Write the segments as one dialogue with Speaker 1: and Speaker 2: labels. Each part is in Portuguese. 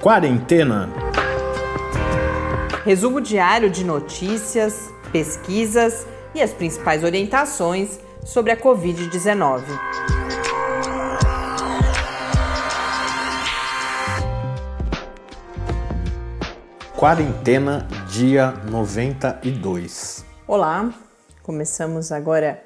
Speaker 1: Quarentena.
Speaker 2: Resumo diário de notícias, pesquisas e as principais orientações sobre a Covid-19.
Speaker 1: Quarentena, dia 92.
Speaker 2: Olá, começamos agora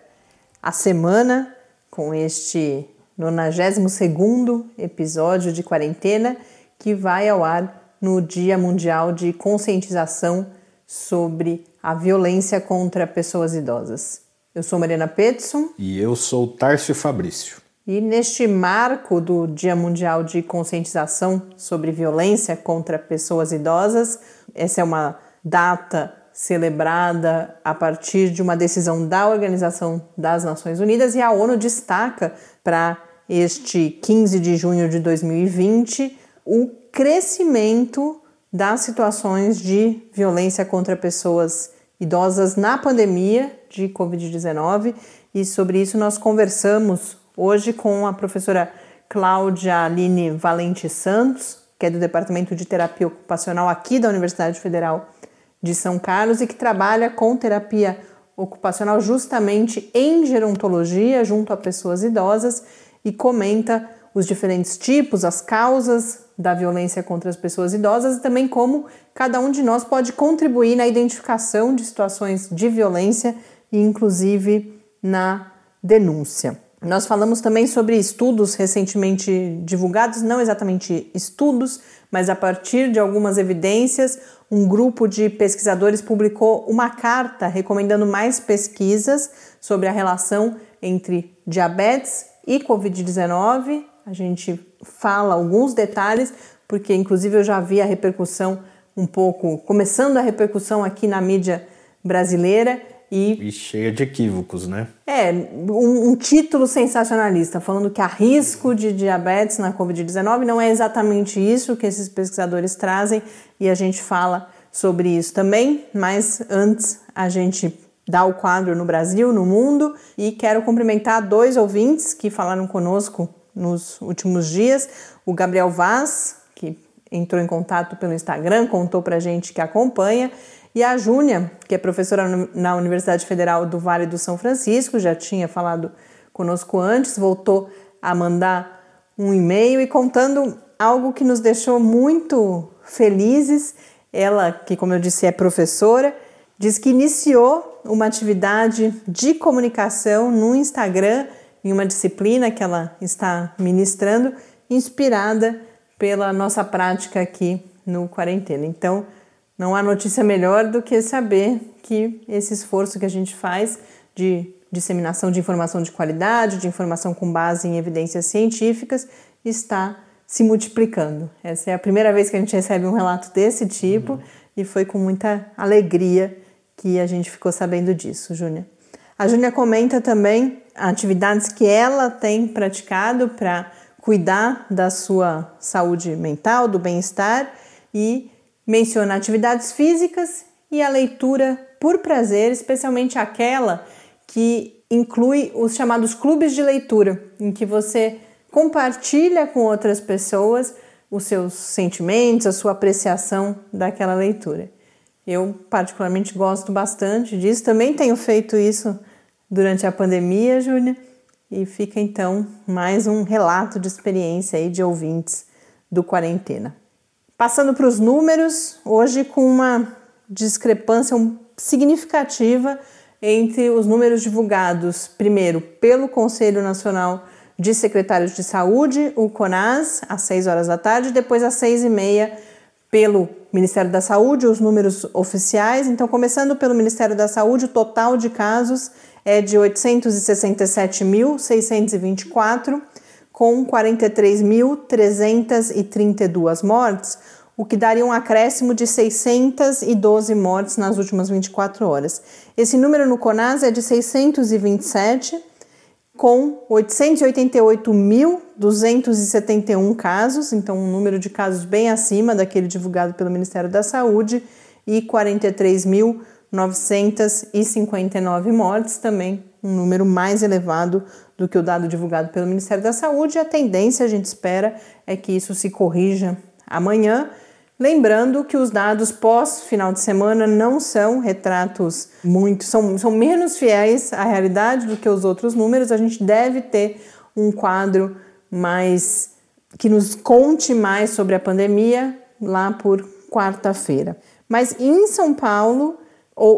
Speaker 2: a semana com este 92 episódio de quarentena que vai ao ar no Dia Mundial de Conscientização sobre a Violência contra Pessoas Idosas. Eu sou Mariana Petson.
Speaker 1: E eu sou Tárcio Fabrício.
Speaker 2: E neste marco do Dia Mundial de Conscientização sobre Violência contra Pessoas Idosas, essa é uma data celebrada a partir de uma decisão da Organização das Nações Unidas e a ONU destaca para este 15 de junho de 2020 o crescimento das situações de violência contra pessoas idosas na pandemia de Covid-19 e sobre isso nós conversamos hoje com a professora Cláudia Aline Valente Santos, que é do Departamento de Terapia Ocupacional aqui da Universidade Federal de São Carlos e que trabalha com terapia ocupacional justamente em gerontologia junto a pessoas idosas e comenta os diferentes tipos, as causas da violência contra as pessoas idosas e também como cada um de nós pode contribuir na identificação de situações de violência e inclusive na denúncia. Nós falamos também sobre estudos recentemente divulgados, não exatamente estudos, mas a partir de algumas evidências, um grupo de pesquisadores publicou uma carta recomendando mais pesquisas sobre a relação entre diabetes e Covid-19. A gente fala alguns detalhes, porque inclusive eu já vi a repercussão um pouco, começando a repercussão aqui na mídia brasileira
Speaker 1: e, e cheia de equívocos, né?
Speaker 2: É, um, um, título sensacionalista, falando que há risco de diabetes na Covid-19. Não é exatamente isso que esses pesquisadores trazem e a gente fala sobre isso também, mas antes a gente dá o quadro no Brasil, no mundo, e quero cumprimentar dois ouvintes que falaram conosco nos últimos dias: o Gabriel Vaz, que entrou em contato pelo Instagram, contou pra gente que acompanha, e a Júnia, que é professora na Universidade Federal do Vale do São Francisco, já tinha falado conosco antes, voltou a mandar um e-mail e contando algo que nos deixou muito felizes. Ela, que como eu disse é professora, diz que iniciou uma atividade de comunicação no Instagram em uma disciplina que ela está ministrando, inspirada pela nossa prática aqui no quarentena. Então, não há notícia melhor do que saber que esse esforço que a gente faz de disseminação de informação de qualidade, de informação com base em evidências científicas, está se multiplicando. Essa é a primeira vez que a gente recebe um relato desse tipo uhum. e foi com muita alegria que a gente ficou sabendo disso, Júnia. A Júnia comenta também atividades que ela tem praticado para cuidar da sua saúde mental, do bem-estar e Menciona atividades físicas e a leitura por prazer, especialmente aquela que inclui os chamados clubes de leitura, em que você compartilha com outras pessoas os seus sentimentos, a sua apreciação daquela leitura. Eu, particularmente, gosto bastante disso. Também tenho feito isso durante a pandemia, Júlia, e fica então mais um relato de experiência aí de ouvintes do Quarentena. Passando para os números, hoje com uma discrepância significativa entre os números divulgados, primeiro, pelo Conselho Nacional de Secretários de Saúde, o CONAS, às 6 horas da tarde, depois às 6 e meia pelo Ministério da Saúde, os números oficiais. Então, começando pelo Ministério da Saúde, o total de casos é de 867.624 com 43.332 mortes, o que daria um acréscimo de 612 mortes nas últimas 24 horas. Esse número no CONAS é de 627, com 888.271 casos, então um número de casos bem acima daquele divulgado pelo Ministério da Saúde, e 43.959 mortes, também um número mais elevado do que o dado divulgado pelo Ministério da Saúde. A tendência, a gente espera, é que isso se corrija amanhã. Lembrando que os dados pós-final de semana não são retratos muito, são, são menos fiéis à realidade do que os outros números. A gente deve ter um quadro mais que nos conte mais sobre a pandemia lá por quarta-feira. Mas em São Paulo,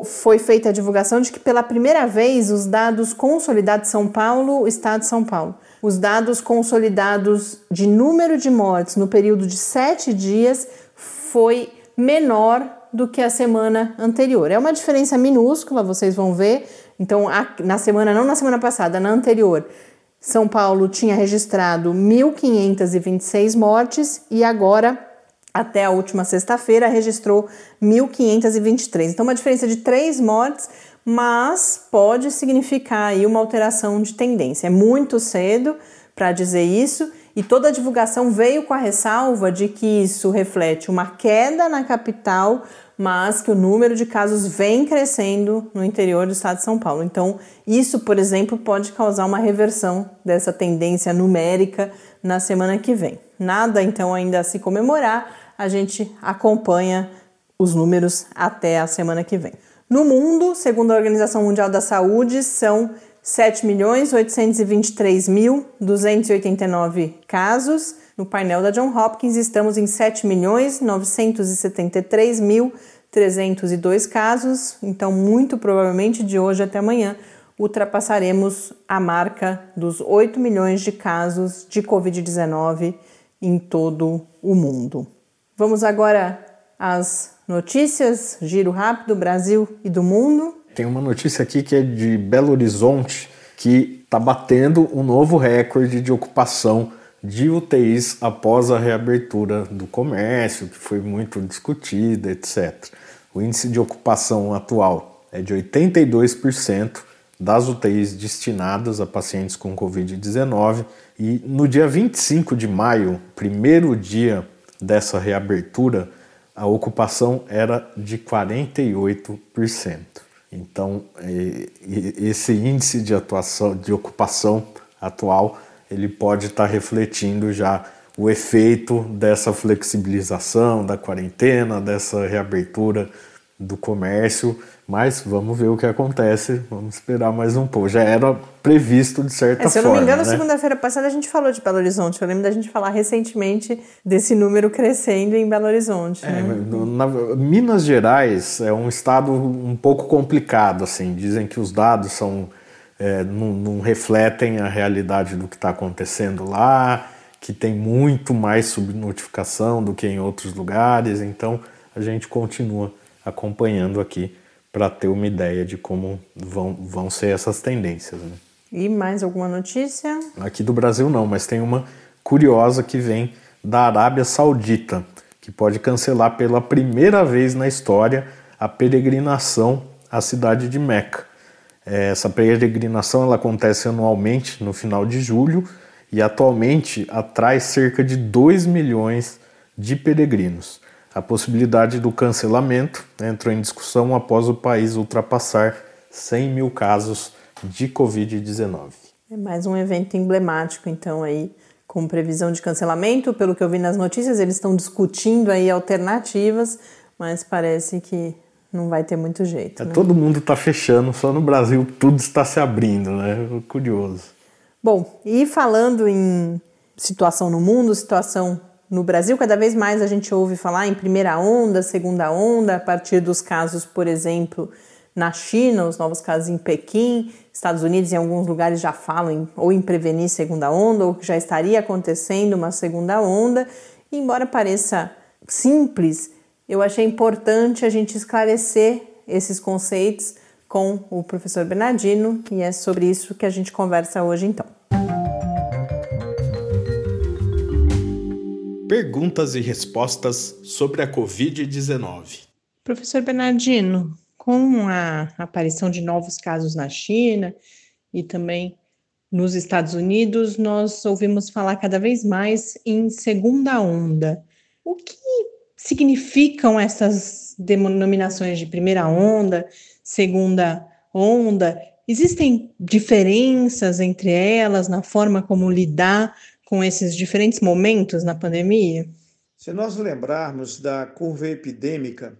Speaker 2: foi feita a divulgação de que pela primeira vez os dados consolidados São Paulo, Estado de São Paulo, os dados consolidados de número de mortes no período de sete dias foi menor do que a semana anterior. É uma diferença minúscula, vocês vão ver. Então, na semana, não na semana passada, na anterior, São Paulo tinha registrado 1.526 mortes e agora até a última sexta-feira, registrou 1.523. Então, uma diferença de três mortes, mas pode significar aí uma alteração de tendência. É muito cedo para dizer isso, e toda a divulgação veio com a ressalva de que isso reflete uma queda na capital, mas que o número de casos vem crescendo no interior do estado de São Paulo. Então, isso, por exemplo, pode causar uma reversão dessa tendência numérica na semana que vem. Nada então ainda a se comemorar, a gente acompanha os números até a semana que vem. No mundo, segundo a Organização Mundial da Saúde, são 7.823.289 casos. No painel da John Hopkins, estamos em 7.973.302 casos. Então, muito provavelmente de hoje até amanhã, ultrapassaremos a marca dos 8 milhões de casos de Covid-19 em todo o mundo. Vamos agora às notícias, giro rápido, Brasil e do mundo.
Speaker 1: Tem uma notícia aqui que é de Belo Horizonte, que está batendo um novo recorde de ocupação de UTIs após a reabertura do comércio, que foi muito discutida, etc. O índice de ocupação atual é de 82% das UTIs destinadas a pacientes com Covid-19 e no dia 25 de maio, primeiro dia dessa reabertura, a ocupação era de 48%. Então, esse índice de atuação, de ocupação atual, ele pode estar refletindo já o efeito dessa flexibilização da quarentena, dessa reabertura do comércio mas vamos ver o que acontece, vamos esperar mais um pouco. Já era previsto de certa forma.
Speaker 2: É, se eu não
Speaker 1: me
Speaker 2: engano,
Speaker 1: né?
Speaker 2: segunda-feira passada a gente falou de Belo Horizonte. Eu lembro da gente falar recentemente desse número crescendo em Belo Horizonte.
Speaker 1: É,
Speaker 2: né?
Speaker 1: na, Minas Gerais é um estado um pouco complicado, assim. Dizem que os dados são, é, não, não refletem a realidade do que está acontecendo lá, que tem muito mais subnotificação do que em outros lugares. Então a gente continua acompanhando aqui para ter uma ideia de como vão, vão ser essas tendências. Né?
Speaker 2: E mais alguma notícia?
Speaker 1: Aqui do Brasil não, mas tem uma curiosa que vem da Arábia Saudita, que pode cancelar pela primeira vez na história a peregrinação à cidade de Meca. É, essa peregrinação ela acontece anualmente no final de julho e atualmente atrai cerca de 2 milhões de peregrinos. A possibilidade do cancelamento entrou em discussão após o país ultrapassar 100 mil casos de Covid-19.
Speaker 2: É mais um evento emblemático, então, aí, com previsão de cancelamento. Pelo que eu vi nas notícias, eles estão discutindo aí alternativas, mas parece que não vai ter muito jeito.
Speaker 1: É,
Speaker 2: né?
Speaker 1: Todo mundo está fechando, só no Brasil tudo está se abrindo, né? Curioso.
Speaker 2: Bom, e falando em situação no mundo, situação no Brasil, cada vez mais a gente ouve falar em primeira onda, segunda onda, a partir dos casos, por exemplo, na China, os novos casos em Pequim, Estados Unidos em alguns lugares já falam em, ou em prevenir segunda onda, ou que já estaria acontecendo uma segunda onda. E embora pareça simples, eu achei importante a gente esclarecer esses conceitos com o professor Bernardino, e é sobre isso que a gente conversa hoje então.
Speaker 1: Perguntas e respostas sobre a Covid-19.
Speaker 2: Professor Bernardino, com a aparição de novos casos na China e também nos Estados Unidos, nós ouvimos falar cada vez mais em segunda onda. O que significam essas denominações de primeira onda, segunda onda? Existem diferenças entre elas na forma como lidar com esses diferentes momentos na pandemia?
Speaker 3: Se nós lembrarmos da curva epidêmica,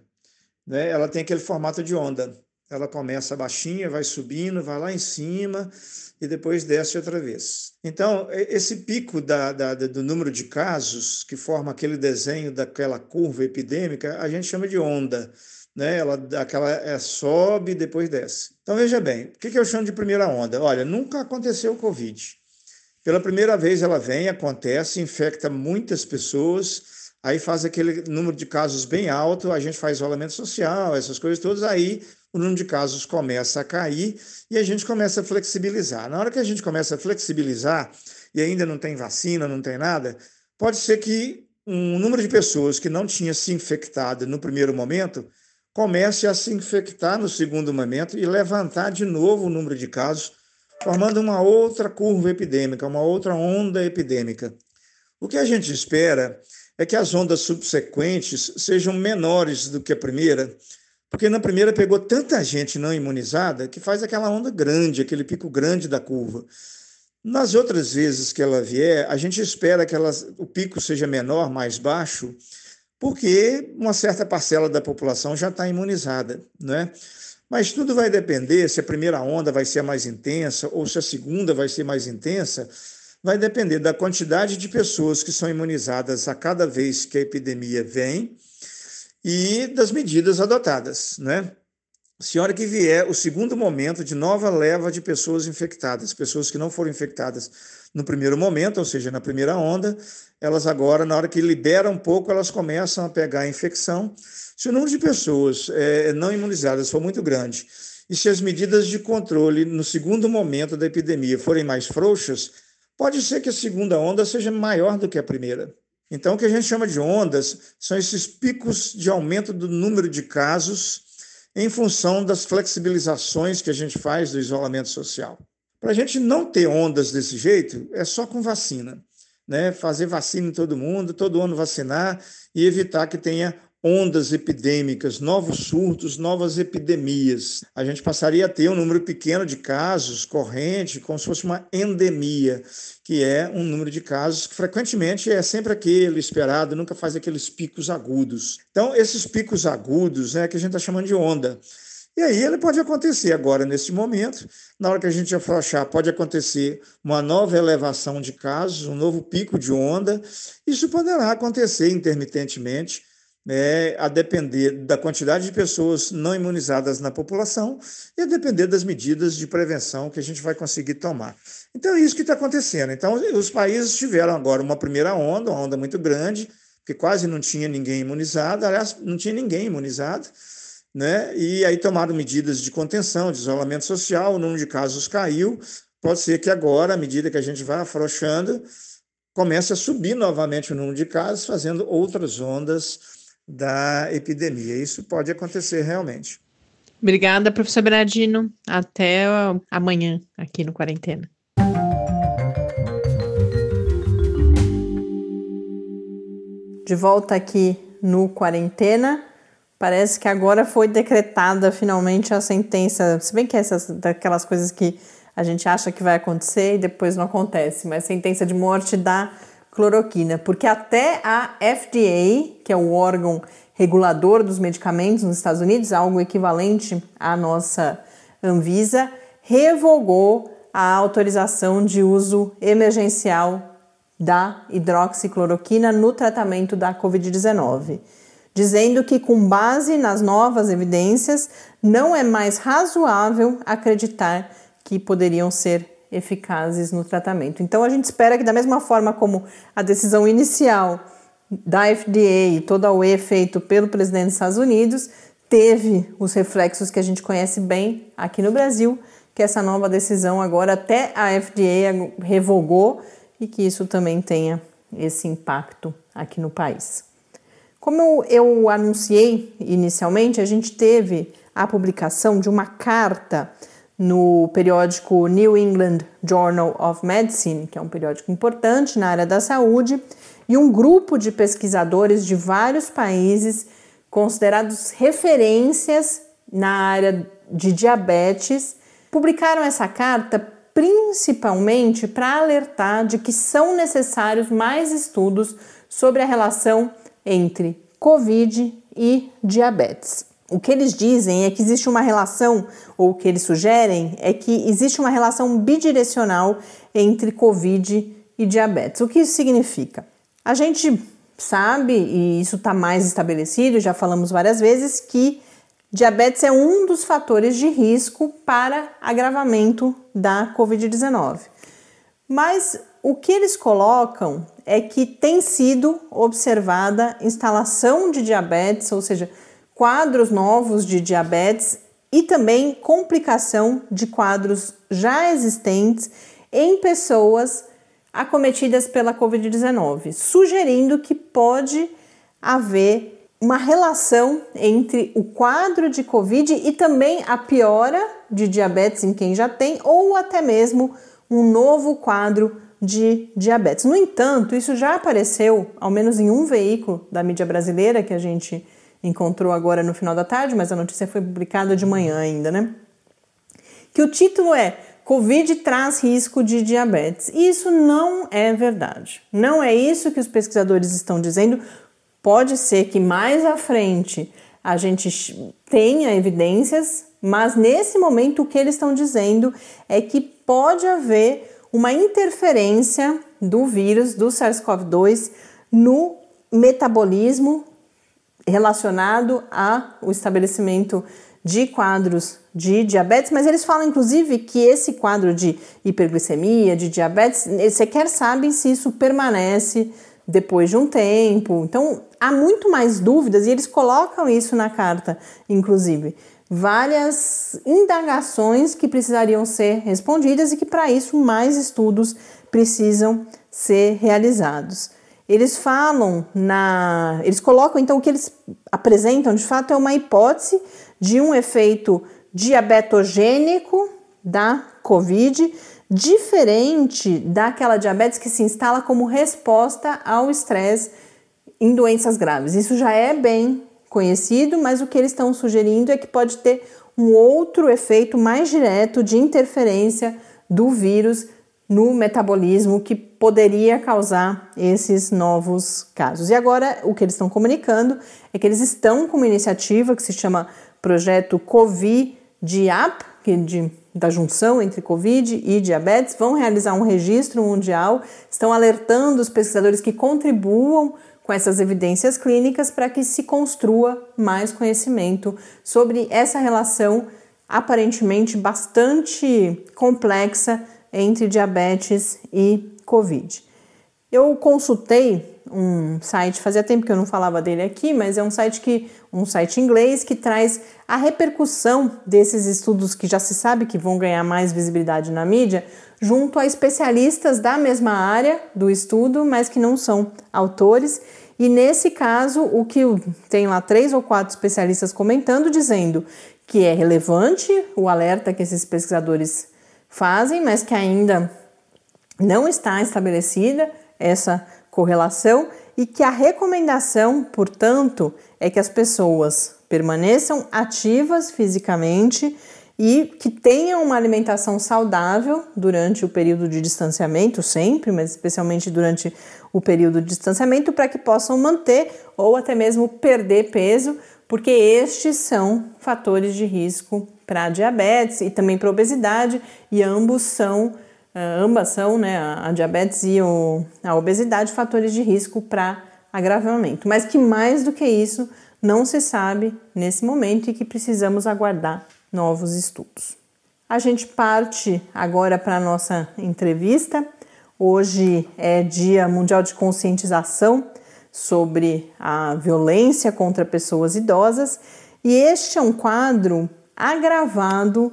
Speaker 3: né, ela tem aquele formato de onda. Ela começa baixinha, vai subindo, vai lá em cima e depois desce outra vez. Então, esse pico da, da, do número de casos, que forma aquele desenho daquela curva epidêmica, a gente chama de onda. Né? Ela aquela, é, sobe e depois desce. Então, veja bem, o que, que eu chamo de primeira onda? Olha, nunca aconteceu o Covid. Pela primeira vez ela vem, acontece, infecta muitas pessoas, aí faz aquele número de casos bem alto, a gente faz isolamento social, essas coisas todas, aí o número de casos começa a cair e a gente começa a flexibilizar. Na hora que a gente começa a flexibilizar, e ainda não tem vacina, não tem nada, pode ser que um número de pessoas que não tinha se infectado no primeiro momento comece a se infectar no segundo momento e levantar de novo o número de casos, formando uma outra curva epidêmica, uma outra onda epidêmica. O que a gente espera é que as ondas subsequentes sejam menores do que a primeira, porque na primeira pegou tanta gente não imunizada que faz aquela onda grande, aquele pico grande da curva. Nas outras vezes que ela vier, a gente espera que ela, o pico seja menor, mais baixo, porque uma certa parcela da população já está imunizada, né? Mas tudo vai depender se a primeira onda vai ser mais intensa ou se a segunda vai ser mais intensa, vai depender da quantidade de pessoas que são imunizadas a cada vez que a epidemia vem e das medidas adotadas, né? Se a hora que vier o segundo momento de nova leva de pessoas infectadas, pessoas que não foram infectadas no primeiro momento, ou seja, na primeira onda, elas agora, na hora que liberam um pouco, elas começam a pegar a infecção. Se o número de pessoas é, não imunizadas for muito grande e se as medidas de controle no segundo momento da epidemia forem mais frouxas, pode ser que a segunda onda seja maior do que a primeira. Então, o que a gente chama de ondas são esses picos de aumento do número de casos em função das flexibilizações que a gente faz do isolamento social. Para a gente não ter ondas desse jeito, é só com vacina. Né? Fazer vacina em todo mundo, todo ano vacinar e evitar que tenha ondas epidêmicas, novos surtos, novas epidemias. A gente passaria a ter um número pequeno de casos corrente, como se fosse uma endemia, que é um número de casos que frequentemente é sempre aquele esperado, nunca faz aqueles picos agudos. Então, esses picos agudos é né, que a gente está chamando de onda. E aí ele pode acontecer agora, nesse momento, na hora que a gente afrouxar, pode acontecer uma nova elevação de casos, um novo pico de onda. Isso poderá acontecer intermitentemente, né, a depender da quantidade de pessoas não imunizadas na população e a depender das medidas de prevenção que a gente vai conseguir tomar. Então, é isso que está acontecendo. Então, os países tiveram agora uma primeira onda, uma onda muito grande, que quase não tinha ninguém imunizado, aliás, não tinha ninguém imunizado, né? e aí tomaram medidas de contenção, de isolamento social, o número de casos caiu. Pode ser que agora, à medida que a gente vai afrouxando, comece a subir novamente o número de casos, fazendo outras ondas da epidemia. Isso pode acontecer realmente.
Speaker 2: Obrigada, professor Bernardino. Até amanhã aqui no Quarentena. De volta aqui no Quarentena. Parece que agora foi decretada finalmente a sentença. Se bem que é essas daquelas coisas que a gente acha que vai acontecer e depois não acontece, mas sentença de morte da cloroquina, porque até a FDA, que é o órgão regulador dos medicamentos nos Estados Unidos, algo equivalente à nossa Anvisa, revogou a autorização de uso emergencial da hidroxicloroquina no tratamento da Covid-19, dizendo que, com base nas novas evidências, não é mais razoável acreditar que poderiam ser eficazes no tratamento. Então a gente espera que da mesma forma como a decisão inicial da FDA e toda a UE pelo presidente dos Estados Unidos teve os reflexos que a gente conhece bem aqui no Brasil, que essa nova decisão agora até a FDA revogou e que isso também tenha esse impacto aqui no país. Como eu anunciei inicialmente, a gente teve a publicação de uma carta no periódico New England Journal of Medicine, que é um periódico importante na área da saúde, e um grupo de pesquisadores de vários países considerados referências na área de diabetes publicaram essa carta principalmente para alertar de que são necessários mais estudos sobre a relação entre Covid e diabetes. O que eles dizem é que existe uma relação, ou o que eles sugerem é que existe uma relação bidirecional entre Covid e diabetes. O que isso significa? A gente sabe, e isso está mais estabelecido, já falamos várias vezes, que diabetes é um dos fatores de risco para agravamento da Covid-19. Mas o que eles colocam é que tem sido observada instalação de diabetes, ou seja, quadros novos de diabetes e também complicação de quadros já existentes em pessoas acometidas pela Covid-19, sugerindo que pode haver uma relação entre o quadro de Covid e também a piora de diabetes em quem já tem, ou até mesmo um novo quadro de diabetes. No entanto, isso já apareceu, ao menos em um veículo da mídia brasileira que a gente encontrou agora no final da tarde, mas a notícia foi publicada de manhã ainda, né? Que o título é Covid traz risco de diabetes. Isso não é verdade. Não é isso que os pesquisadores estão dizendo. Pode ser que mais à frente a gente tenha evidências, mas nesse momento o que eles estão dizendo é que pode haver uma interferência do vírus do SARS-CoV-2 no metabolismo relacionado ao estabelecimento de quadros de diabetes, mas eles falam inclusive que esse quadro de hiperglicemia, de diabetes, sequer sabem se isso permanece depois de um tempo. Então, há muito mais dúvidas e eles colocam isso na carta, inclusive. Várias indagações que precisariam ser respondidas e que, para isso, mais estudos precisam ser realizados. Eles falam na. Eles colocam, então, o que eles apresentam de fato é uma hipótese de um efeito diabetogênico da Covid, diferente daquela diabetes que se instala como resposta ao estresse em doenças graves. Isso já é bem conhecido, mas o que eles estão sugerindo é que pode ter um outro efeito mais direto de interferência do vírus no metabolismo que poderia causar esses novos casos. E agora o que eles estão comunicando é que eles estão com uma iniciativa que se chama Projeto COVID-DIAP, que é de, da junção entre Covid e diabetes, vão realizar um registro mundial, estão alertando os pesquisadores que contribuam com essas evidências clínicas para que se construa mais conhecimento sobre essa relação aparentemente bastante complexa entre diabetes e Covid. Eu consultei um site, fazia tempo que eu não falava dele aqui, mas é um site que um site inglês que traz a repercussão desses estudos que já se sabe que vão ganhar mais visibilidade na mídia, junto a especialistas da mesma área do estudo, mas que não são autores. E nesse caso, o que tem lá três ou quatro especialistas comentando, dizendo que é relevante o alerta que esses pesquisadores fazem, mas que ainda não está estabelecida essa correlação e que a recomendação, portanto, é que as pessoas permaneçam ativas fisicamente e que tenham uma alimentação saudável durante o período de distanciamento, sempre, mas especialmente durante o período de distanciamento, para que possam manter ou até mesmo perder peso, porque estes são fatores de risco para diabetes e também para obesidade, e ambos são, uh, ambas são, né, a diabetes e a obesidade, fatores de risco para agravamento. Mas que mais do que isso não se sabe nesse momento e que precisamos aguardar novos estudos. A gente parte agora para a nossa entrevista. Hoje é Dia Mundial de Conscientização sobre a violência contra pessoas idosas e este é um quadro agravado.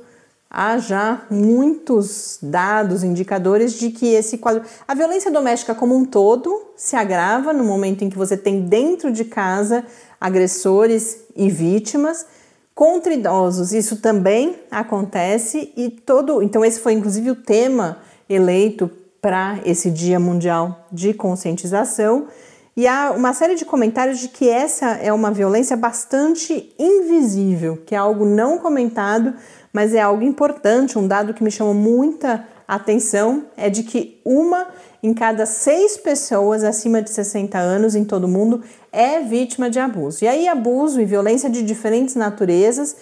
Speaker 2: Há já muitos dados, indicadores de que esse quadro. A violência doméstica como um todo se agrava no momento em que você tem dentro de casa agressores e vítimas. Contra idosos, isso também acontece e todo. Então, esse foi inclusive o tema eleito para esse Dia Mundial de Conscientização. E há uma série de comentários de que essa é uma violência bastante invisível, que é algo não comentado, mas é algo importante. Um dado que me chamou muita atenção é de que uma em cada seis pessoas acima de 60 anos em todo o mundo é vítima de abuso. E aí, abuso e violência de diferentes naturezas,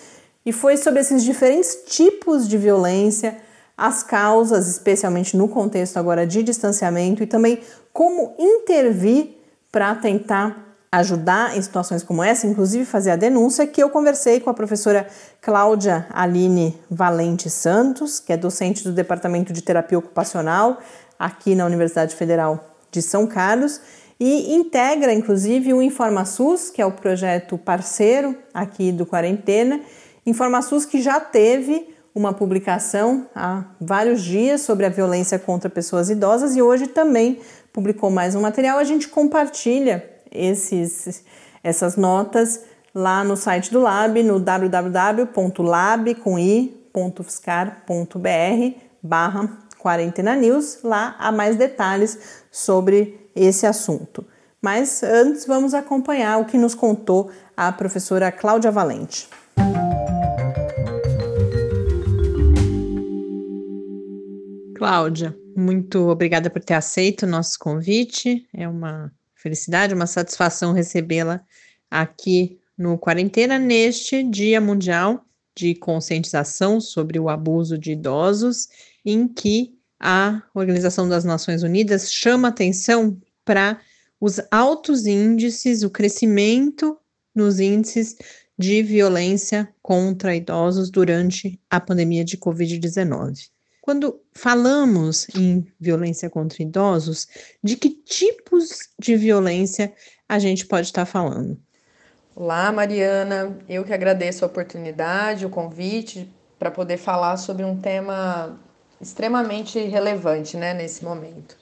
Speaker 2: e foi sobre esses diferentes tipos de violência, as causas, especialmente no contexto agora de distanciamento, e também como intervir para tentar ajudar em situações como essa, inclusive fazer a denúncia, que eu conversei com a professora Cláudia Aline Valente Santos, que é docente do Departamento de Terapia Ocupacional aqui na Universidade Federal de São Carlos e integra inclusive o InformaSUS, que é o projeto parceiro aqui do Quarentena. InformaSUS que já teve uma publicação há vários dias sobre a violência contra pessoas idosas e hoje também publicou mais um material. A gente compartilha esses, essas notas lá no site do Lab, no www.lab.fiscar.br barra Quarentena News. Lá há mais detalhes sobre esse assunto. Mas antes vamos acompanhar o que nos contou a professora Cláudia Valente. Cláudia, muito obrigada por ter aceito o nosso convite. É uma felicidade, uma satisfação recebê-la aqui no Quarentena neste Dia Mundial de Conscientização sobre o Abuso de Idosos, em que a Organização das Nações Unidas chama atenção para os altos índices, o crescimento nos índices de violência contra idosos durante a pandemia de Covid-19. Quando falamos em violência contra idosos, de que tipos de violência a gente pode estar falando?
Speaker 4: Olá, Mariana. Eu que agradeço a oportunidade, o convite para poder falar sobre um tema extremamente relevante né, nesse momento.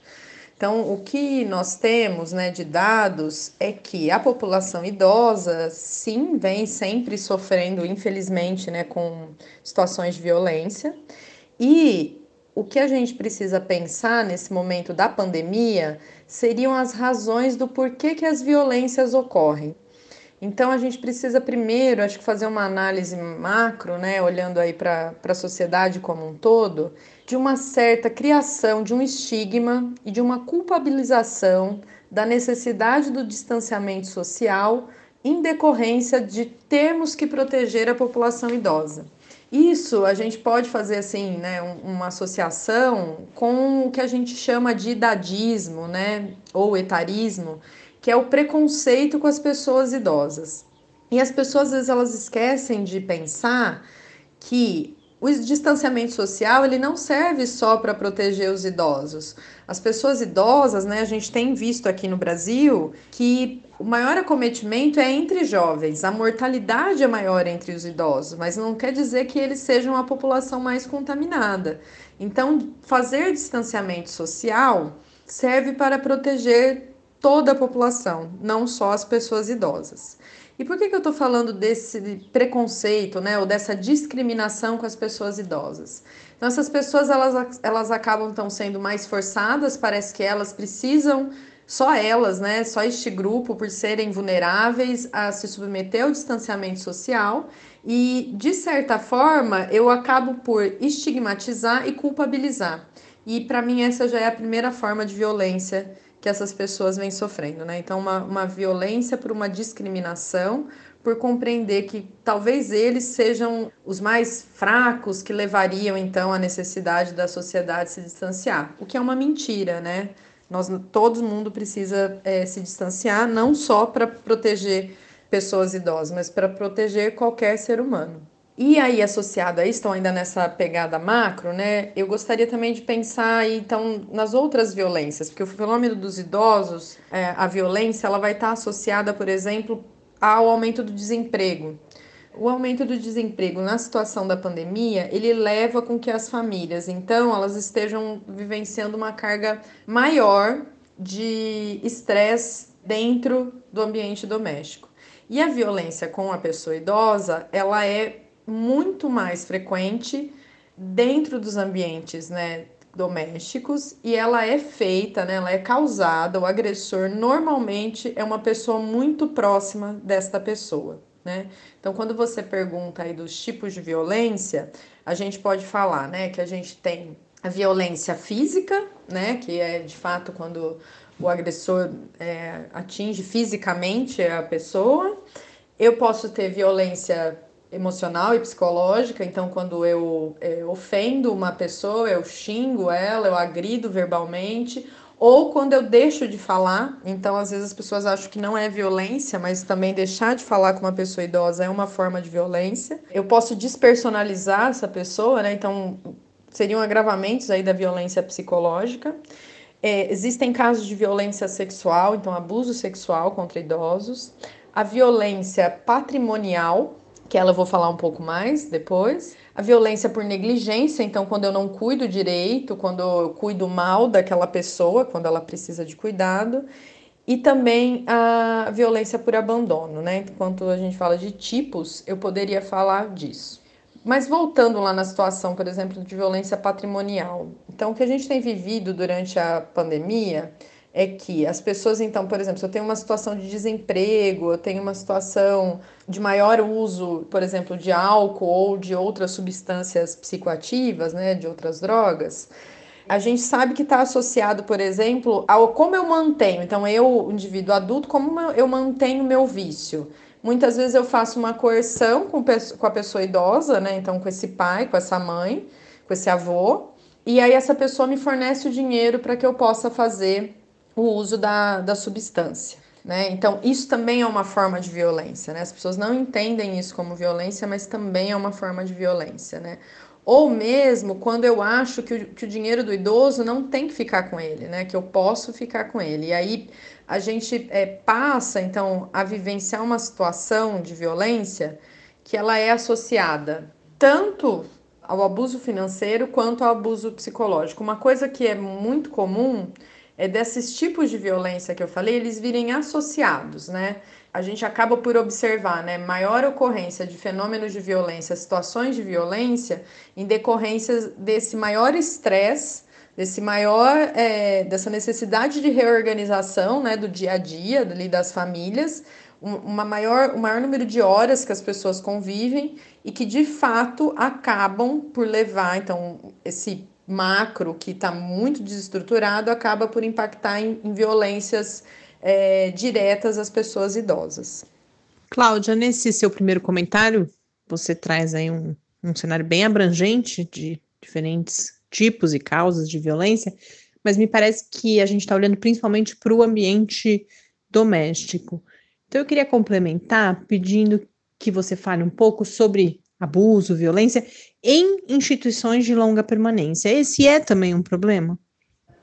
Speaker 4: Então, o que nós temos né, de dados é que a população idosa, sim, vem sempre sofrendo, infelizmente, né, com situações de violência. E o que a gente precisa pensar nesse momento da pandemia seriam as razões do porquê que as violências ocorrem. Então a gente precisa primeiro, acho que fazer uma análise macro, né, olhando aí para a sociedade como um todo, de uma certa criação de um estigma e de uma culpabilização da necessidade do distanciamento social em decorrência de termos que proteger a população idosa. Isso a gente pode fazer assim, né, uma associação com o que a gente chama de idadismo, né, ou etarismo, que é o preconceito com as pessoas idosas. E as pessoas às vezes elas esquecem de pensar que o distanciamento social ele não serve só para proteger os idosos. As pessoas idosas, né, a gente tem visto aqui no Brasil que o maior acometimento é entre jovens. A mortalidade é maior entre os idosos, mas não quer dizer que eles sejam a população mais contaminada. Então, fazer distanciamento social serve para proteger toda a população, não só as pessoas idosas. E por que, que eu estou falando desse preconceito, né, ou dessa discriminação com as pessoas idosas? Então, essas pessoas elas, elas acabam então sendo mais forçadas, parece que elas precisam, só elas, né, só este grupo, por serem vulneráveis a se submeter ao distanciamento social. E, de certa forma, eu acabo por estigmatizar e culpabilizar. E, para mim, essa já é a primeira forma de violência que essas pessoas vêm sofrendo, né? Então, uma, uma violência por uma discriminação, por compreender que talvez eles sejam os mais fracos que levariam então à necessidade da sociedade se distanciar, o que é uma mentira, né? Nós, todo mundo precisa é, se distanciar, não só para proteger pessoas idosas, mas para proteger qualquer ser humano. E aí, associado a isso, estão ainda nessa pegada macro, né? Eu gostaria também de pensar então nas outras violências, porque o fenômeno dos idosos, é, a violência, ela vai estar associada, por exemplo, ao aumento do desemprego. O aumento do desemprego na situação da pandemia, ele leva com que as famílias, então, elas estejam vivenciando uma carga maior de estresse dentro do ambiente doméstico. E a violência com a pessoa idosa, ela é muito mais frequente dentro dos ambientes, né, domésticos e ela é feita, né, ela é causada, o agressor normalmente é uma pessoa muito próxima desta pessoa, né? Então, quando você pergunta aí dos tipos de violência, a gente pode falar, né, que a gente tem a violência física, né, que é de fato quando o agressor é, atinge fisicamente a pessoa. Eu posso ter violência emocional e psicológica, então quando eu é, ofendo uma pessoa, eu xingo ela, eu agrido verbalmente, ou quando eu deixo de falar, então às vezes as pessoas acham que não é violência, mas também deixar de falar com uma pessoa idosa é uma forma de violência. Eu posso despersonalizar essa pessoa, né? Então seriam agravamentos aí da violência psicológica. É, existem casos de violência sexual, então abuso sexual contra idosos, a violência patrimonial, que ela eu vou falar um pouco mais depois. A violência por negligência, então quando eu não cuido direito, quando eu cuido mal daquela pessoa, quando ela precisa de cuidado. E também a violência por abandono, né? Enquanto a gente fala de tipos, eu poderia falar disso. Mas voltando lá na situação, por exemplo, de violência patrimonial. Então, o que a gente tem vivido durante a pandemia é que as pessoas, então, por exemplo, se eu tenho uma situação de desemprego, eu tenho uma situação de maior uso, por exemplo, de álcool ou de outras substâncias psicoativas, né, de outras drogas, a gente sabe que está associado, por exemplo, ao como eu mantenho. Então, eu, indivíduo adulto, como eu mantenho meu vício. Muitas vezes eu faço uma coerção com, com a pessoa idosa, né? Então, com esse pai, com essa mãe, com esse avô. E aí, essa pessoa me fornece o dinheiro para que eu possa fazer o uso da, da substância. Né? Então, isso também é uma forma de violência. Né? As pessoas não entendem isso como violência, mas também é uma forma de violência. Né? Ou mesmo quando eu acho que o, que o dinheiro do idoso não tem que ficar com ele, né? que eu posso ficar com ele. E aí a gente é, passa, então, a vivenciar uma situação de violência que ela é associada tanto ao abuso financeiro quanto ao abuso psicológico. Uma coisa que é muito comum é desses tipos de violência que eu falei, eles virem associados, né? A gente acaba por observar, né, maior ocorrência de fenômenos de violência, situações de violência, em decorrência desse maior estresse, desse maior, é, dessa necessidade de reorganização, né, do dia a dia, ali das famílias, uma maior, um maior número de horas que as pessoas convivem e que de fato acabam por levar, então, esse macro que está muito desestruturado acaba por impactar em, em violências é, diretas às pessoas idosas.
Speaker 2: Cláudia, nesse seu primeiro comentário, você traz aí um, um cenário bem abrangente de diferentes tipos e causas de violência, mas me parece que a gente está olhando principalmente para o ambiente doméstico. Então, eu queria complementar pedindo que você fale um pouco sobre abuso, violência em instituições de longa permanência. Esse é também um problema?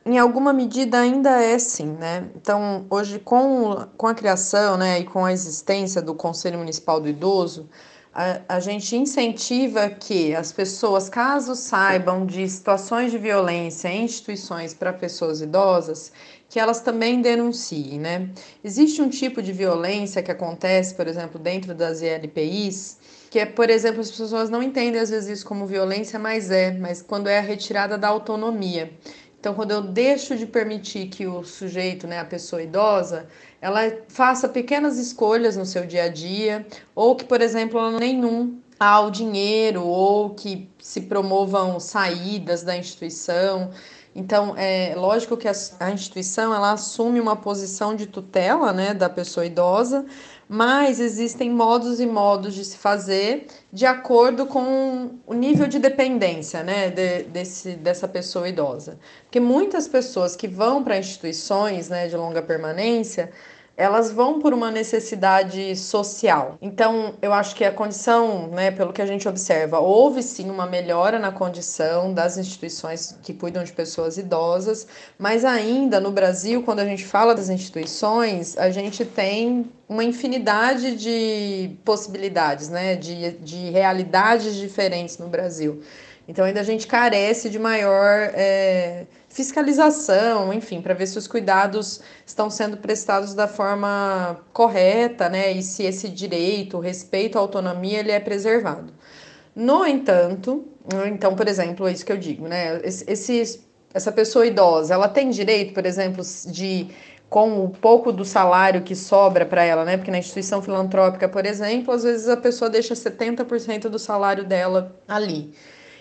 Speaker 4: Em alguma medida ainda é sim, né? Então, hoje, com, com a criação né, e com a existência do Conselho Municipal do Idoso, a, a gente incentiva que as pessoas, caso saibam de situações de violência em instituições para pessoas idosas, que elas também denunciem, né? Existe um tipo de violência que acontece, por exemplo, dentro das ILPIs, que é, por exemplo, as pessoas não entendem às vezes isso como violência, mas é, mas quando é a retirada da autonomia. Então, quando eu deixo de permitir que o sujeito, né, a pessoa idosa, ela faça pequenas escolhas no seu dia a dia, ou que, por exemplo, ela nenhum ao dinheiro, ou que se promovam saídas da instituição. Então, é lógico que a, a instituição ela assume uma posição de tutela né, da pessoa idosa, mas existem modos e modos de se fazer de acordo com o nível de dependência né, de, desse, dessa pessoa idosa. Porque muitas pessoas que vão para instituições né, de longa permanência, elas vão por uma necessidade social. Então, eu acho que a condição, né, pelo que a gente observa, houve sim uma melhora na condição das instituições que cuidam de pessoas idosas, mas ainda no Brasil, quando a gente fala das instituições, a gente tem uma infinidade de possibilidades, né, de, de realidades diferentes no Brasil. Então, ainda a gente carece de maior. É, fiscalização, enfim, para ver se os cuidados estão sendo prestados da forma correta, né? E se esse direito, respeito à autonomia, ele é preservado. No entanto, então, por exemplo, é isso que eu digo, né? Esse, essa pessoa idosa, ela tem direito, por exemplo, de com o pouco do salário que sobra para ela, né? Porque na instituição filantrópica, por exemplo, às vezes a pessoa deixa 70% do salário dela ali.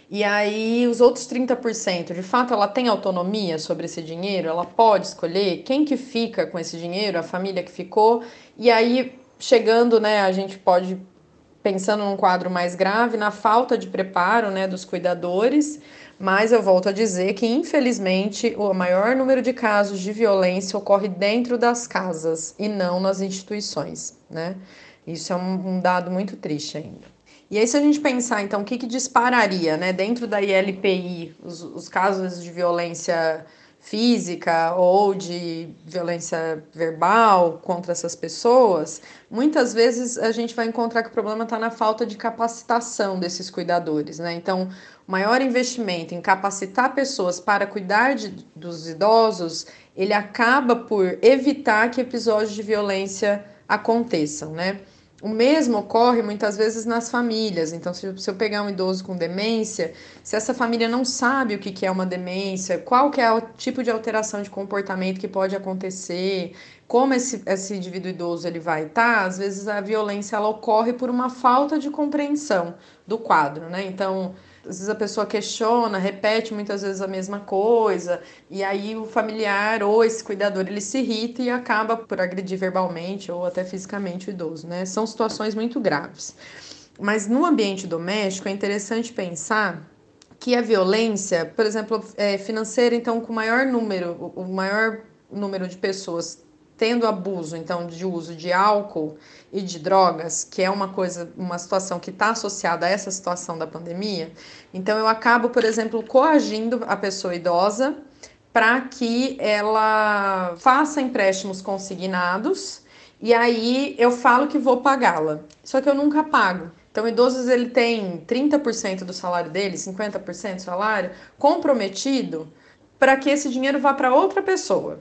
Speaker 4: E aí, os outros 30%, de fato, ela tem autonomia sobre esse dinheiro? Ela pode escolher quem que fica com esse dinheiro, a família que ficou? E aí, chegando, né, a gente pode, pensando num quadro mais grave, na falta de preparo, né, dos cuidadores, mas eu volto a dizer que, infelizmente, o maior número de casos de violência ocorre dentro das casas e não nas instituições, né? Isso é um, um dado muito triste ainda. E aí, se a gente pensar, então, o que, que dispararia, né, dentro da ILPI, os, os casos de violência física ou de violência verbal contra essas pessoas, muitas vezes a gente vai encontrar que o problema está na falta de capacitação desses cuidadores, né? Então, o maior investimento em capacitar pessoas para cuidar de, dos idosos, ele acaba por evitar que episódios de violência aconteçam, né? O mesmo ocorre muitas vezes nas famílias. Então, se, eu pegar um idoso com demência, se essa família não sabe o que, é uma demência, qual que é o tipo de alteração de comportamento que pode acontecer, como esse, esse indivíduo idoso ele vai estar, às vezes a violência ela ocorre por uma falta de compreensão do quadro, né? Então, às vezes a pessoa questiona, repete muitas vezes a mesma coisa, e aí o familiar ou esse cuidador ele se irrita e acaba por agredir verbalmente ou até fisicamente o idoso, né? São situações muito graves. Mas no ambiente doméstico é interessante pensar que a violência, por exemplo, é financeira, então com o maior número, o maior número de pessoas tendo abuso, então, de uso de álcool e de drogas, que é uma coisa, uma situação que está associada a essa situação da pandemia, então eu acabo, por exemplo, coagindo a pessoa idosa para que ela faça empréstimos consignados e aí eu falo que vou pagá-la. Só que eu nunca pago. Então, o idoso ele tem 30% do salário dele, 50% do salário comprometido para que esse dinheiro vá para outra pessoa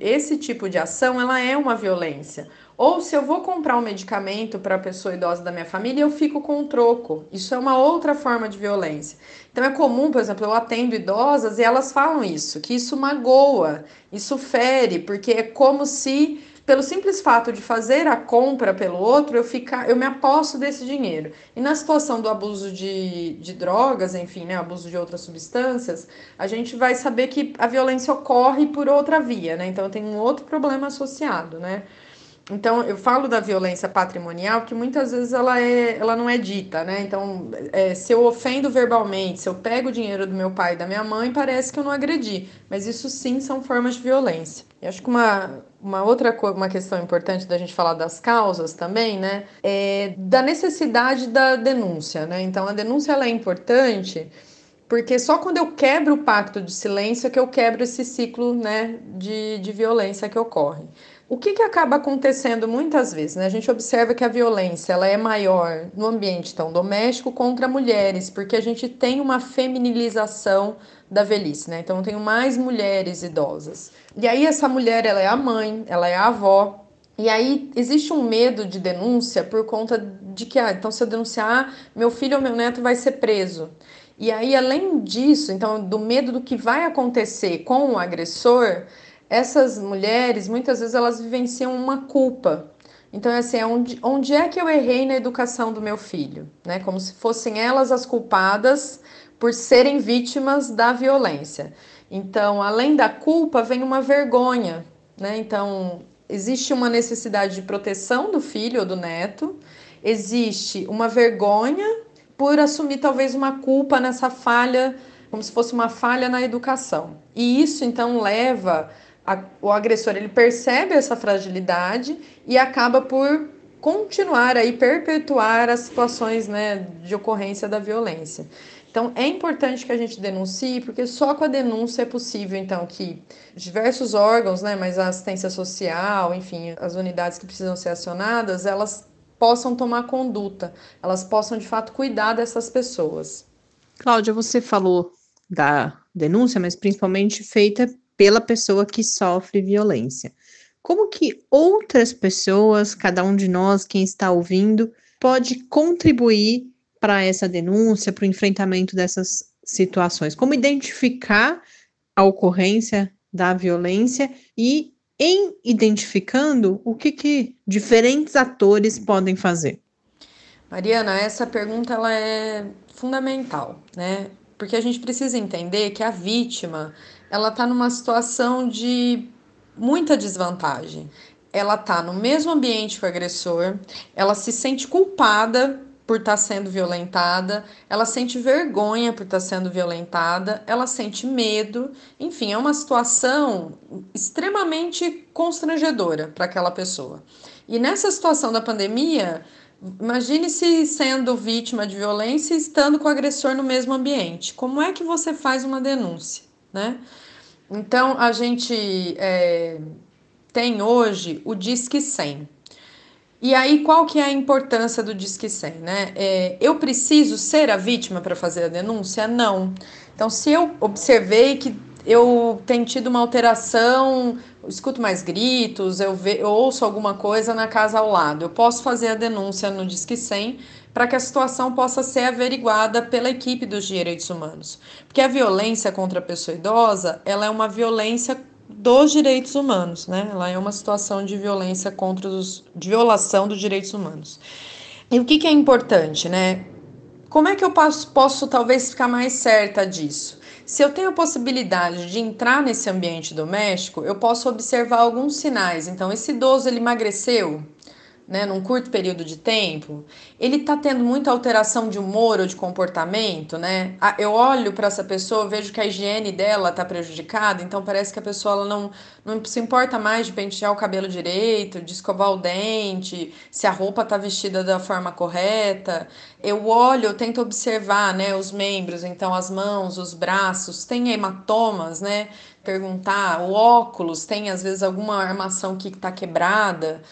Speaker 4: esse tipo de ação ela é uma violência. Ou se eu vou comprar um medicamento para a pessoa idosa da minha família, eu fico com o troco. Isso é uma outra forma de violência. Então é comum, por exemplo, eu atendo idosas e elas falam isso, que isso magoa, isso fere, porque é como se pelo simples fato de fazer a compra pelo outro, eu ficar, eu me aposto desse dinheiro. E na situação do abuso de, de drogas, enfim, né, abuso de outras substâncias, a gente vai saber que a violência ocorre por outra via, né? Então tem um outro problema associado, né? Então, eu falo da violência patrimonial que muitas vezes ela, é, ela não é dita, né? Então, é, se eu ofendo verbalmente, se eu pego o dinheiro do meu pai e da minha mãe, parece que eu não agredi. Mas isso sim são formas de violência. E acho que uma, uma outra uma questão importante da gente falar das causas também, né? É da necessidade da denúncia, né? Então, a denúncia ela é importante porque só quando eu quebro o pacto de silêncio é que eu quebro esse ciclo né, de, de violência que ocorre. O que, que acaba acontecendo muitas vezes? Né? A gente observa que a violência ela é maior no ambiente tão doméstico contra mulheres, porque a gente tem uma feminilização da velhice, né? Então eu tenho mais mulheres idosas. E aí essa mulher ela é a mãe, ela é a avó. E aí existe um medo de denúncia por conta de que, ah, então se eu denunciar, meu filho ou meu neto vai ser preso. E aí, além disso, então, do medo do que vai acontecer com o agressor, essas mulheres, muitas vezes, elas vivenciam uma culpa. Então, assim, é onde, onde é que eu errei na educação do meu filho? Né? Como se fossem elas as culpadas por serem vítimas da violência. Então, além da culpa, vem uma vergonha. Né? Então, existe uma necessidade de proteção do filho ou do neto, existe uma vergonha por assumir talvez uma culpa nessa falha, como se fosse uma falha na educação. E isso então leva a, o agressor ele percebe essa fragilidade e acaba por continuar aí perpetuar as situações né, de ocorrência da violência. Então é importante que a gente denuncie, porque só com a denúncia é possível então que diversos órgãos, né, mas a assistência social, enfim, as unidades que precisam ser acionadas, elas possam tomar conduta, elas possam de fato cuidar dessas pessoas.
Speaker 2: Cláudia, você falou da denúncia, mas principalmente feita pela pessoa que sofre violência. Como que outras pessoas, cada um de nós, quem está ouvindo, pode contribuir para essa denúncia, para o enfrentamento dessas situações? Como identificar a ocorrência da violência e em identificando o que, que diferentes atores podem fazer?
Speaker 4: Mariana, essa pergunta ela é fundamental, né? Porque a gente precisa entender que a vítima, ela está numa situação de muita desvantagem. Ela está no mesmo ambiente que o agressor, ela se sente culpada por estar tá sendo violentada, ela sente vergonha por estar tá sendo violentada, ela sente medo, enfim, é uma situação extremamente constrangedora para aquela pessoa. E nessa situação da pandemia, imagine-se sendo vítima de violência e estando com o agressor no mesmo ambiente. Como é que você faz uma denúncia, né? Então, a gente é, tem hoje o Disque 100. E aí, qual que é a importância do Disque 100, né? É, eu preciso ser a vítima para fazer a denúncia? Não. Então, se eu observei que eu tenho tido uma alteração, escuto mais gritos, eu, ve, eu ouço alguma coisa na casa ao lado, eu posso fazer a denúncia no Disque 100 para que a situação possa ser averiguada pela equipe dos direitos humanos. Porque a violência contra a pessoa idosa, ela é uma violência dos direitos humanos, né? Ela é uma situação de violência contra os de violação dos direitos humanos. E o que, que é importante, né? Como é que eu posso, posso talvez ficar mais certa disso? Se eu tenho a possibilidade de entrar nesse ambiente doméstico, eu posso observar alguns sinais. Então, esse idoso ele emagreceu, né, num curto período de tempo, ele está tendo muita alteração de humor ou de comportamento, né? Eu olho para essa pessoa, vejo que a higiene dela está prejudicada, então parece que a pessoa não, não se importa mais de pentear o cabelo direito, de escovar o dente, se a roupa está vestida da forma correta. Eu olho, eu tento observar, né, os membros, então as mãos, os braços, tem hematomas, né? Perguntar, o óculos tem às vezes alguma armação que está quebrada.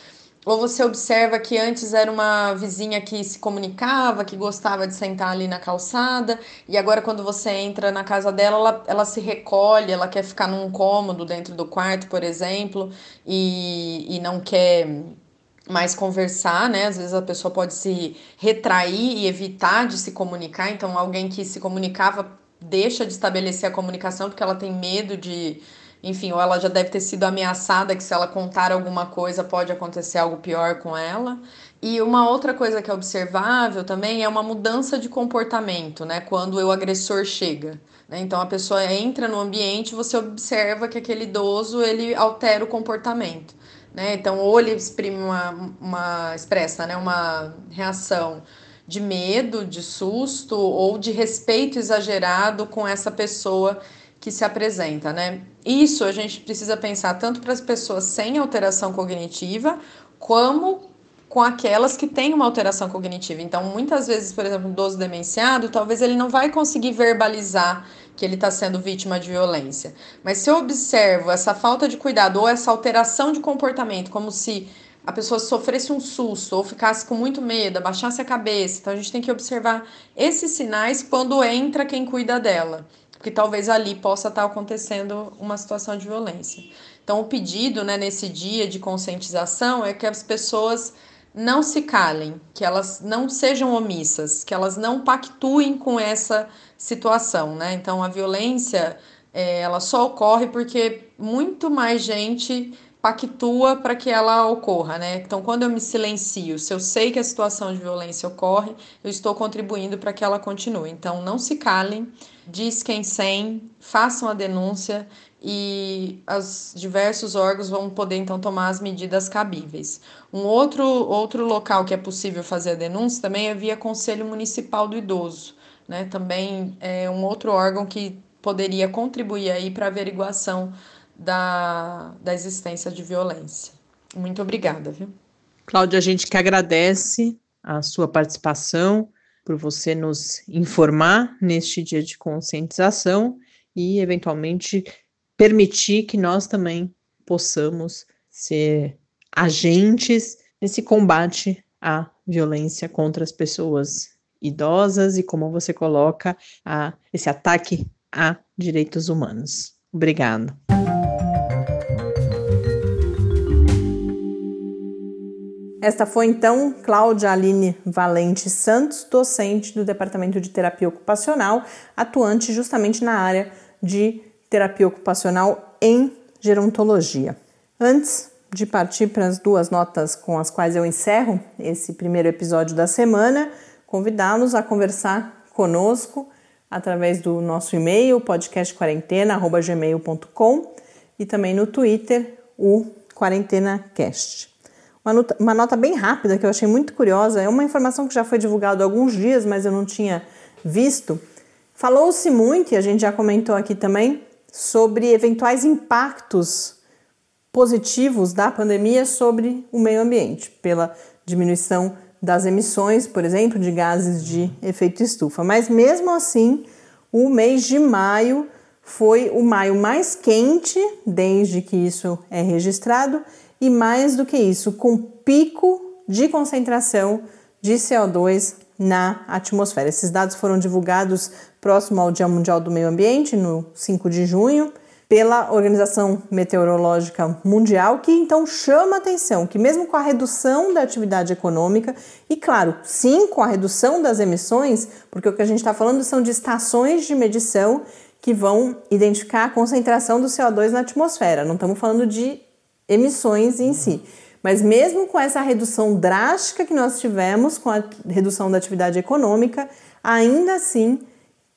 Speaker 4: Ou você observa que antes era uma vizinha que se comunicava, que gostava de sentar ali na calçada, e agora quando você entra na casa dela, ela, ela se recolhe, ela quer ficar num cômodo dentro do quarto, por exemplo, e, e não quer mais conversar, né? Às vezes a pessoa pode se retrair e evitar de se comunicar, então alguém que se comunicava deixa de estabelecer a comunicação porque ela tem medo de enfim, ou ela já deve ter sido ameaçada que se ela contar alguma coisa pode acontecer algo pior com ela. E uma outra coisa que é observável também é uma mudança de comportamento, né? Quando o agressor chega. Né? Então a pessoa entra no ambiente, você observa que aquele idoso ele altera o comportamento. Né? Então, ou ele exprime uma, uma expressa né? uma reação de medo, de susto ou de respeito exagerado com essa pessoa que se apresenta, né? Isso a gente precisa pensar tanto para as pessoas sem alteração cognitiva, como com aquelas que têm uma alteração cognitiva. Então, muitas vezes, por exemplo, um idoso demenciado, talvez ele não vai conseguir verbalizar que ele está sendo vítima de violência. Mas se eu observo essa falta de cuidado ou essa alteração de comportamento, como se a pessoa sofresse um susto ou ficasse com muito medo, abaixasse a cabeça, então a gente tem que observar esses sinais quando entra quem cuida dela porque talvez ali possa estar acontecendo uma situação de violência. Então, o pedido né, nesse dia de conscientização é que as pessoas não se calem, que elas não sejam omissas, que elas não pactuem com essa situação. Né? Então, a violência é, ela só ocorre porque muito mais gente pactua para que ela ocorra, né? Então, quando eu me silencio, se eu sei que a situação de violência ocorre, eu estou contribuindo para que ela continue. Então, não se calem, disquem sem, façam a denúncia e os diversos órgãos vão poder então tomar as medidas cabíveis. Um outro, outro local que é possível fazer a denúncia também é via Conselho Municipal do Idoso, né? Também é um outro órgão que poderia contribuir aí para a averiguação da, da existência de violência. Muito obrigada, viu?
Speaker 2: Cláudia, a gente que agradece a sua participação por você nos informar neste dia de conscientização e, eventualmente, permitir que nós também possamos ser agentes nesse combate à violência contra as pessoas idosas e, como você coloca, a esse ataque a direitos humanos. Obrigada. Esta foi então Cláudia Aline Valente Santos, docente do Departamento de Terapia Ocupacional, atuante justamente na área de terapia ocupacional em gerontologia. Antes de partir para as duas notas com as quais eu encerro esse primeiro episódio da semana, convidá-los a conversar conosco através do nosso e-mail, podcastquarentena.gmail.com e também no Twitter, o QuarentenaCast. Uma nota, uma nota bem rápida que eu achei muito curiosa, é uma informação que já foi divulgada há alguns dias, mas eu não tinha visto. Falou-se muito, e a gente já comentou aqui também, sobre eventuais impactos positivos da pandemia sobre o meio ambiente, pela diminuição das emissões, por exemplo, de gases de efeito estufa. Mas mesmo assim, o mês de maio foi o maio mais quente desde que isso é registrado e mais do que isso, com pico de concentração de CO2 na atmosfera. Esses dados foram divulgados próximo ao Dia Mundial do Meio Ambiente, no 5 de junho, pela Organização Meteorológica Mundial, que então chama atenção que, mesmo com a redução da atividade econômica, e claro, sim, com a redução das emissões, porque o que a gente está falando são de estações de medição que vão identificar a concentração do CO2 na atmosfera, não estamos falando de emissões em si. Mas mesmo com essa redução drástica que nós tivemos, com a redução da atividade econômica, ainda assim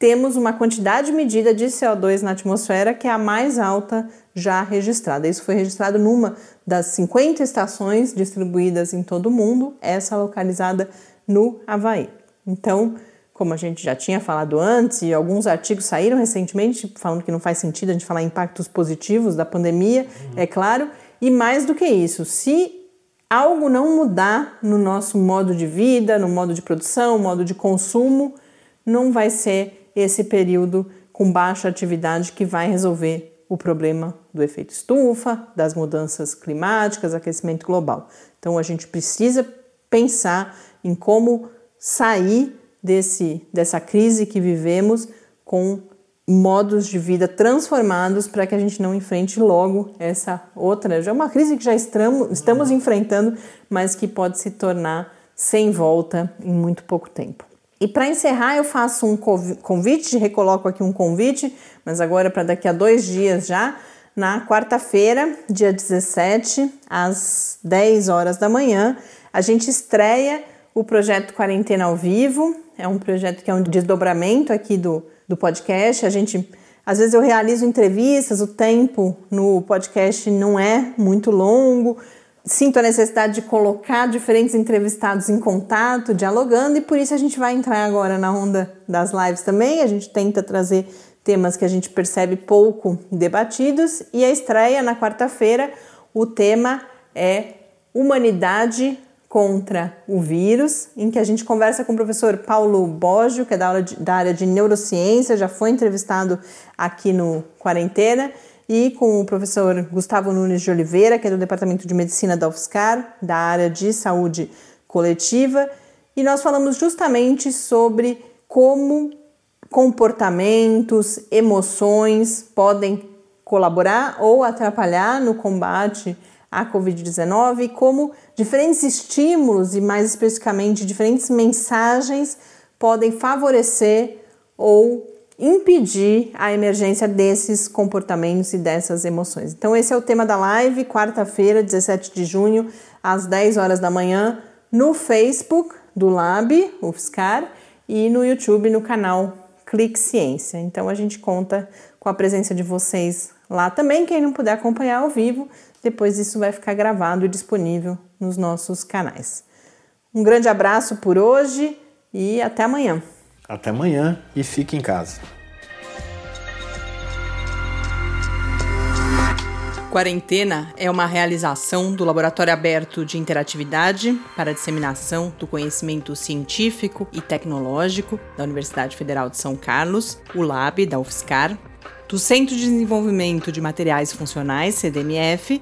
Speaker 2: temos uma quantidade medida de CO2 na atmosfera que é a mais alta já registrada. Isso foi registrado numa das 50 estações distribuídas em todo o mundo, essa localizada no Havaí. Então, como a gente já tinha falado antes, e alguns artigos saíram recentemente falando que não faz sentido a gente falar impactos positivos da pandemia, uhum. é claro, e mais do que isso, se algo não mudar no nosso modo de vida, no modo de produção, modo de consumo, não vai ser esse período com baixa atividade que vai resolver o problema do efeito estufa, das mudanças climáticas, aquecimento global. Então a gente precisa pensar em como sair desse, dessa crise que vivemos com modos de vida transformados para que a gente não enfrente logo essa outra, já é uma crise que já estamos, estamos enfrentando, mas que pode se tornar sem volta em muito pouco tempo. E para encerrar, eu faço um convite, recoloco aqui um convite, mas agora para daqui a dois dias já, na quarta-feira, dia 17, às 10 horas da manhã, a gente estreia o projeto Quarentena ao Vivo. É um projeto que é um desdobramento aqui do do podcast. A gente, às vezes, eu realizo entrevistas, o tempo no podcast não é muito longo. Sinto a necessidade de colocar diferentes entrevistados em contato, dialogando, e por isso a gente vai entrar agora na onda das lives também. A gente tenta trazer temas que a gente percebe pouco debatidos, e a estreia na quarta-feira, o tema é Humanidade contra o vírus, em que a gente conversa com o professor Paulo Boggio, que é da, de, da área de neurociência, já foi entrevistado aqui no Quarentena, e com o professor Gustavo Nunes de Oliveira, que é do Departamento de Medicina da UFSCar, da área de saúde coletiva, e nós falamos justamente sobre como comportamentos, emoções podem colaborar ou atrapalhar no combate à Covid-19 e como diferentes estímulos e, mais especificamente, diferentes mensagens podem favorecer ou impedir a emergência desses comportamentos e dessas emoções. Então, esse é o tema da live, quarta-feira, 17 de junho, às 10 horas da manhã, no Facebook do Lab, UFSCar, e no YouTube, no canal Clique Ciência. Então, a gente conta com a presença de vocês lá também. Quem não puder acompanhar ao vivo, depois isso vai ficar gravado e disponível nos nossos canais. Um grande abraço por hoje e até amanhã.
Speaker 1: Até amanhã e fique em casa.
Speaker 2: Quarentena é uma realização do Laboratório Aberto de Interatividade para a Disseminação do Conhecimento Científico e Tecnológico da Universidade Federal de São Carlos, o LAB da UFSCar, do Centro de Desenvolvimento de Materiais Funcionais, CDMF,